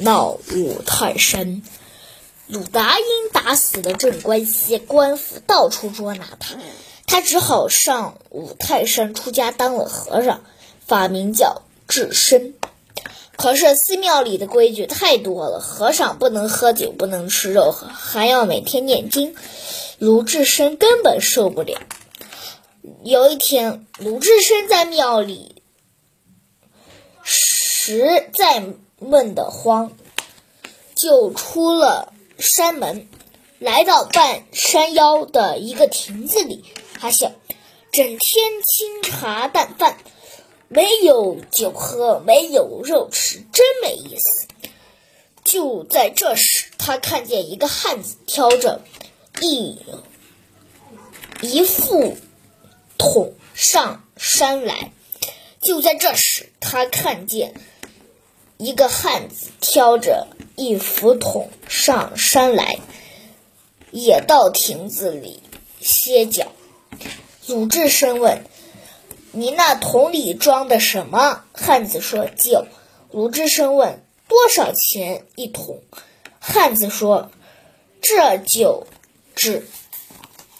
闹五台山。鲁达因打死了镇关西，官府到处捉拿他，他只好上五台山出家当了和尚，法名叫智深。可是寺庙里的规矩太多了，和尚不能喝酒，不能吃肉，还要每天念经。鲁智深根本受不了。有一天，鲁智深在庙里实在闷得慌，就出了山门，来到半山腰的一个亭子里。他想，整天清茶淡饭。没有酒喝，没有肉吃，真没意思。就在这时，他看见一个汉子挑着一一副桶上山来。就在这时，他看见一个汉子挑着一副桶上山来，也到亭子里歇脚。鲁智深问。你那桶里装的什么？汉子说：“酒。”鲁智深问：“多少钱一桶？”汉子说：“这酒只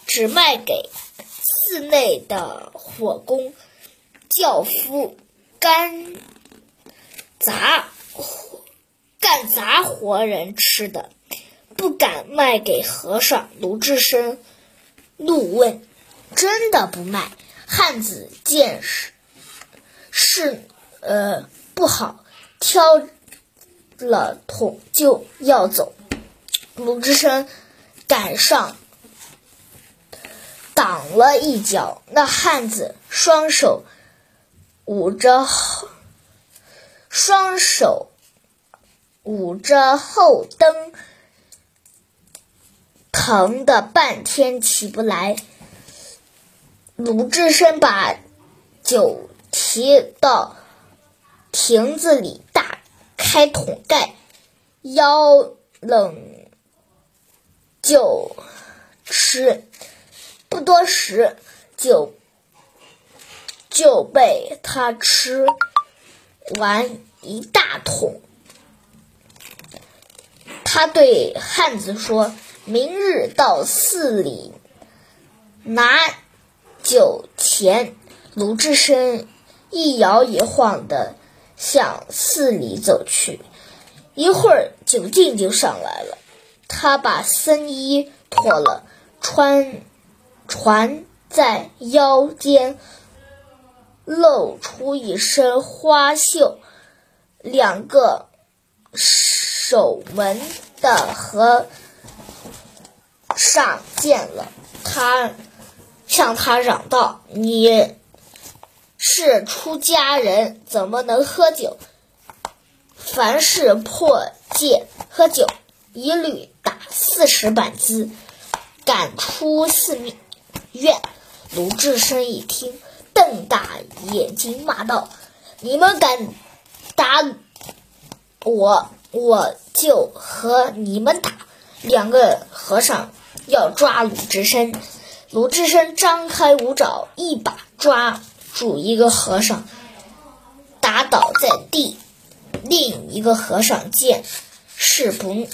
只卖给寺内的火工、轿夫干杂干杂活人吃的，不敢卖给和尚。”鲁智深怒问：“真的不卖？”汉子见是是呃不好，挑了桶就要走。鲁智深赶上，挡了一脚。那汉子双手捂着，双手捂着后蹬，疼的半天起不来。鲁智深把酒提到亭子里，打开桶盖，腰冷就吃。不多时，酒就被他吃完一大桶。他对汉子说：“明日到寺里拿。”酒钱，鲁智深一摇一晃的向寺里走去，一会儿酒劲就上来了。他把僧衣脱了，穿穿在腰间，露出一身花绣，两个守门的和尚见了他。向他嚷道：“你是出家人，怎么能喝酒？凡是破戒喝酒，一律打四十板子，赶出寺院。”鲁智深一听，瞪大眼睛骂道：“你们敢打我，我就和你们打！”两个和尚要抓鲁智深。鲁智深张开五爪，一把抓住一个和尚，打倒在地。另一个和尚见事不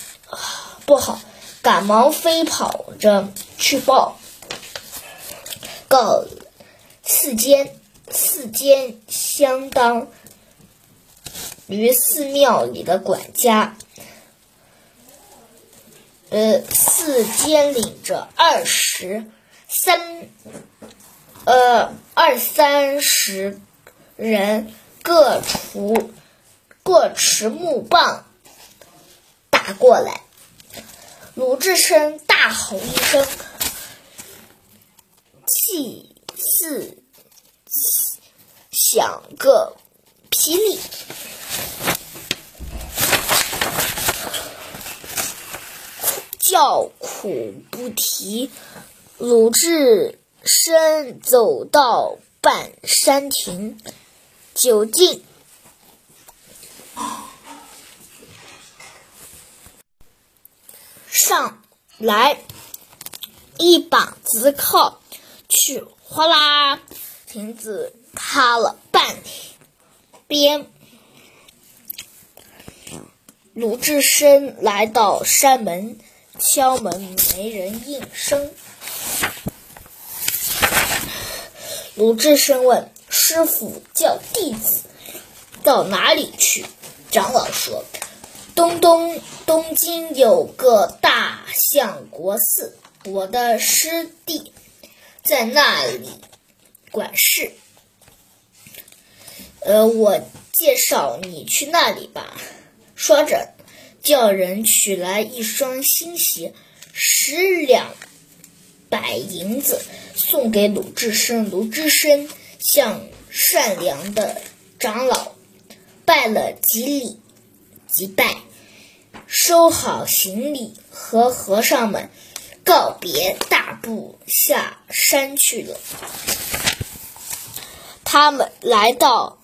不好，赶忙飞跑着去报告寺监。寺监相当于寺庙里的管家，呃，寺监领着二十。三，呃，二三十人各出各持木棒打过来，鲁智深大吼一声，气似响个霹雳，叫苦不提。鲁智深走到半山亭，酒劲上来，一膀子靠去，哗啦，亭子塌了半边。鲁智深来到山门，敲门没人应声。鲁智深问师傅：“叫弟子到哪里去？”长老说：“东东东京有个大相国寺，我的师弟在那里管事。呃，我介绍你去那里吧。”说着，叫人取来一双新鞋，十两百银子送给鲁智深。鲁智深向善良的长老拜了几礼，即拜，收好行李，和和尚们告别，大步下山去了。他们来到